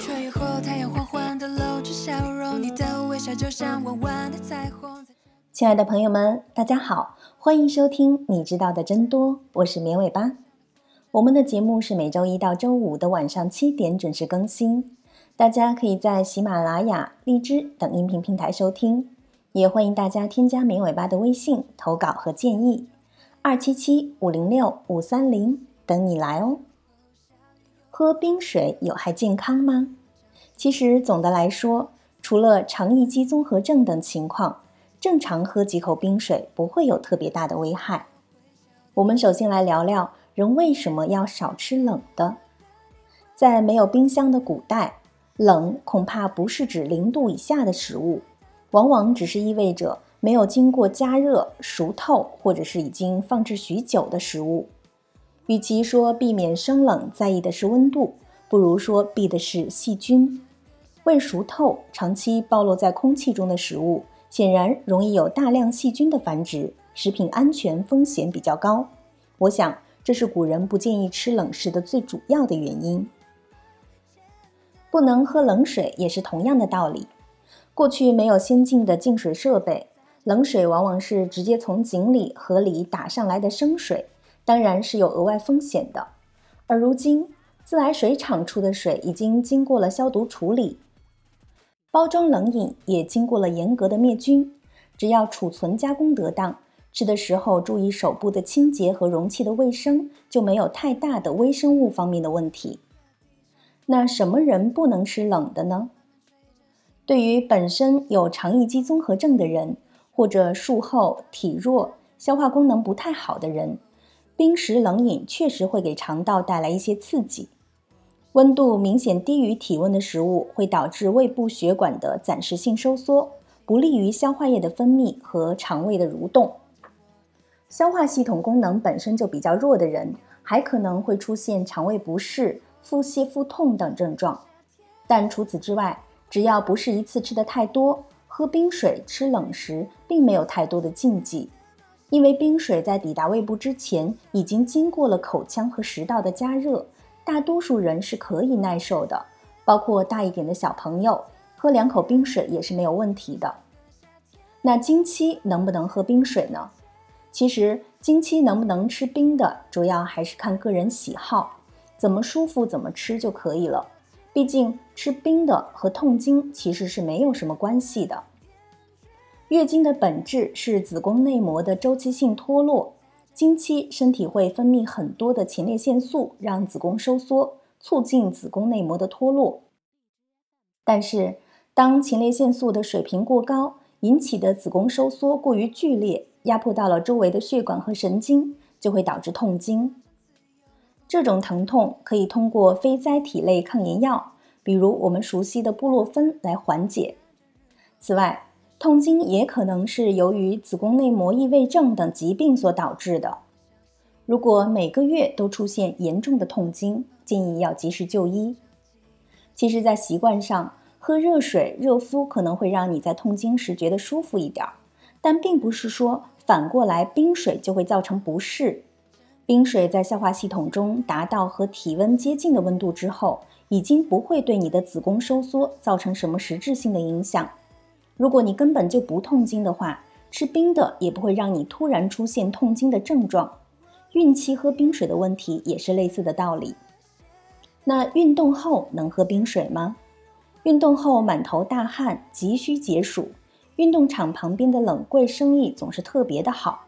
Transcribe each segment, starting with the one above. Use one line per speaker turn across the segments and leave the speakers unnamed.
春雨后，太阳缓缓地露出笑容，你的微笑就像弯弯的彩虹。
亲爱的朋友们，大家好，欢迎收听你知道的真多，我是绵尾巴。我们的节目是每周一到周五的晚上七点准时更新，大家可以在喜马拉雅、荔枝等音频平台收听，也欢迎大家添加绵尾巴的微信投稿和建议，二七七五零六五三零等你来哦。喝冰水有害健康吗？其实总的来说，除了肠易激综合症等情况，正常喝几口冰水不会有特别大的危害。我们首先来聊聊人为什么要少吃冷的。在没有冰箱的古代，冷恐怕不是指零度以下的食物，往往只是意味着没有经过加热、熟透或者是已经放置许久的食物。与其说避免生冷在意的是温度，不如说避的是细菌。未熟透、长期暴露在空气中的食物，显然容易有大量细菌的繁殖，食品安全风险比较高。我想，这是古人不建议吃冷食的最主要的原因。不能喝冷水也是同样的道理。过去没有先进的净水设备，冷水往往是直接从井里、河里打上来的生水。当然是有额外风险的，而如今自来水厂出的水已经经过了消毒处理，包装冷饮也经过了严格的灭菌，只要储存加工得当，吃的时候注意手部的清洁和容器的卫生，就没有太大的微生物方面的问题。那什么人不能吃冷的呢？对于本身有肠易激综合症的人，或者术后体弱、消化功能不太好的人。冰食冷饮确实会给肠道带来一些刺激，温度明显低于体温的食物会导致胃部血管的暂时性收缩，不利于消化液的分泌和肠胃的蠕动。消化系统功能本身就比较弱的人，还可能会出现肠胃不适、腹泻、腹痛等症状。但除此之外，只要不是一次吃的太多，喝冰水、吃冷食，并没有太多的禁忌。因为冰水在抵达胃部之前，已经经过了口腔和食道的加热，大多数人是可以耐受的，包括大一点的小朋友，喝两口冰水也是没有问题的。那经期能不能喝冰水呢？其实经期能不能吃冰的，主要还是看个人喜好，怎么舒服怎么吃就可以了。毕竟吃冰的和痛经其实是没有什么关系的。月经的本质是子宫内膜的周期性脱落，经期身体会分泌很多的前列腺素，让子宫收缩，促进子宫内膜的脱落。但是，当前列腺素的水平过高，引起的子宫收缩过于剧烈，压迫到了周围的血管和神经，就会导致痛经。这种疼痛可以通过非甾体类抗炎药，比如我们熟悉的布洛芬来缓解。此外，痛经也可能是由于子宫内膜异位症等疾病所导致的。如果每个月都出现严重的痛经，建议要及时就医。其实，在习惯上，喝热水热敷可能会让你在痛经时觉得舒服一点，但并不是说反过来冰水就会造成不适。冰水在消化系统中达到和体温接近的温度之后，已经不会对你的子宫收缩造成什么实质性的影响。如果你根本就不痛经的话，吃冰的也不会让你突然出现痛经的症状。孕期喝冰水的问题也是类似的道理。那运动后能喝冰水吗？运动后满头大汗，急需解暑，运动场旁边的冷柜生意总是特别的好。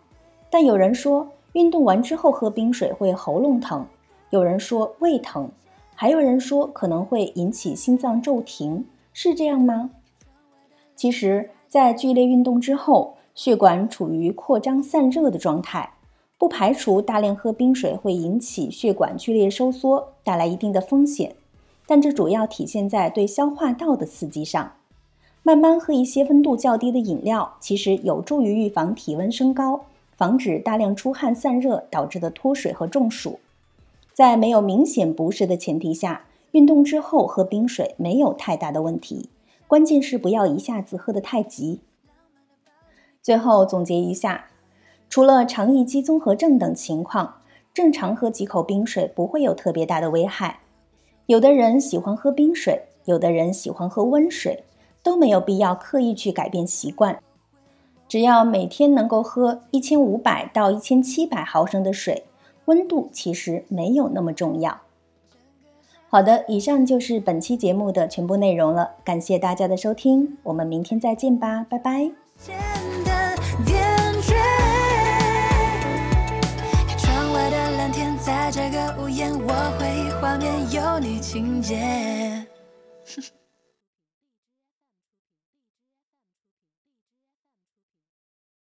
但有人说运动完之后喝冰水会喉咙疼，有人说胃疼，还有人说可能会引起心脏骤停，是这样吗？其实，在剧烈运动之后，血管处于扩张散热的状态，不排除大量喝冰水会引起血管剧烈收缩，带来一定的风险。但这主要体现在对消化道的刺激上。慢慢喝一些温度较低的饮料，其实有助于预防体温升高，防止大量出汗散热导致的脱水和中暑。在没有明显不适的前提下，运动之后喝冰水没有太大的问题。关键是不要一下子喝得太急。最后总结一下，除了肠易激综合症等情况，正常喝几口冰水不会有特别大的危害。有的人喜欢喝冰水，有的人喜欢喝温水，都没有必要刻意去改变习惯。只要每天能够喝一千五百到一千七百毫升的水，温度其实没有那么重要。好的，以上就是本期节目的全部内容了，感谢大家的收听，我们明天再见吧，拜拜。
窗外的蓝天，在这个屋檐，我回忆画面有你情节。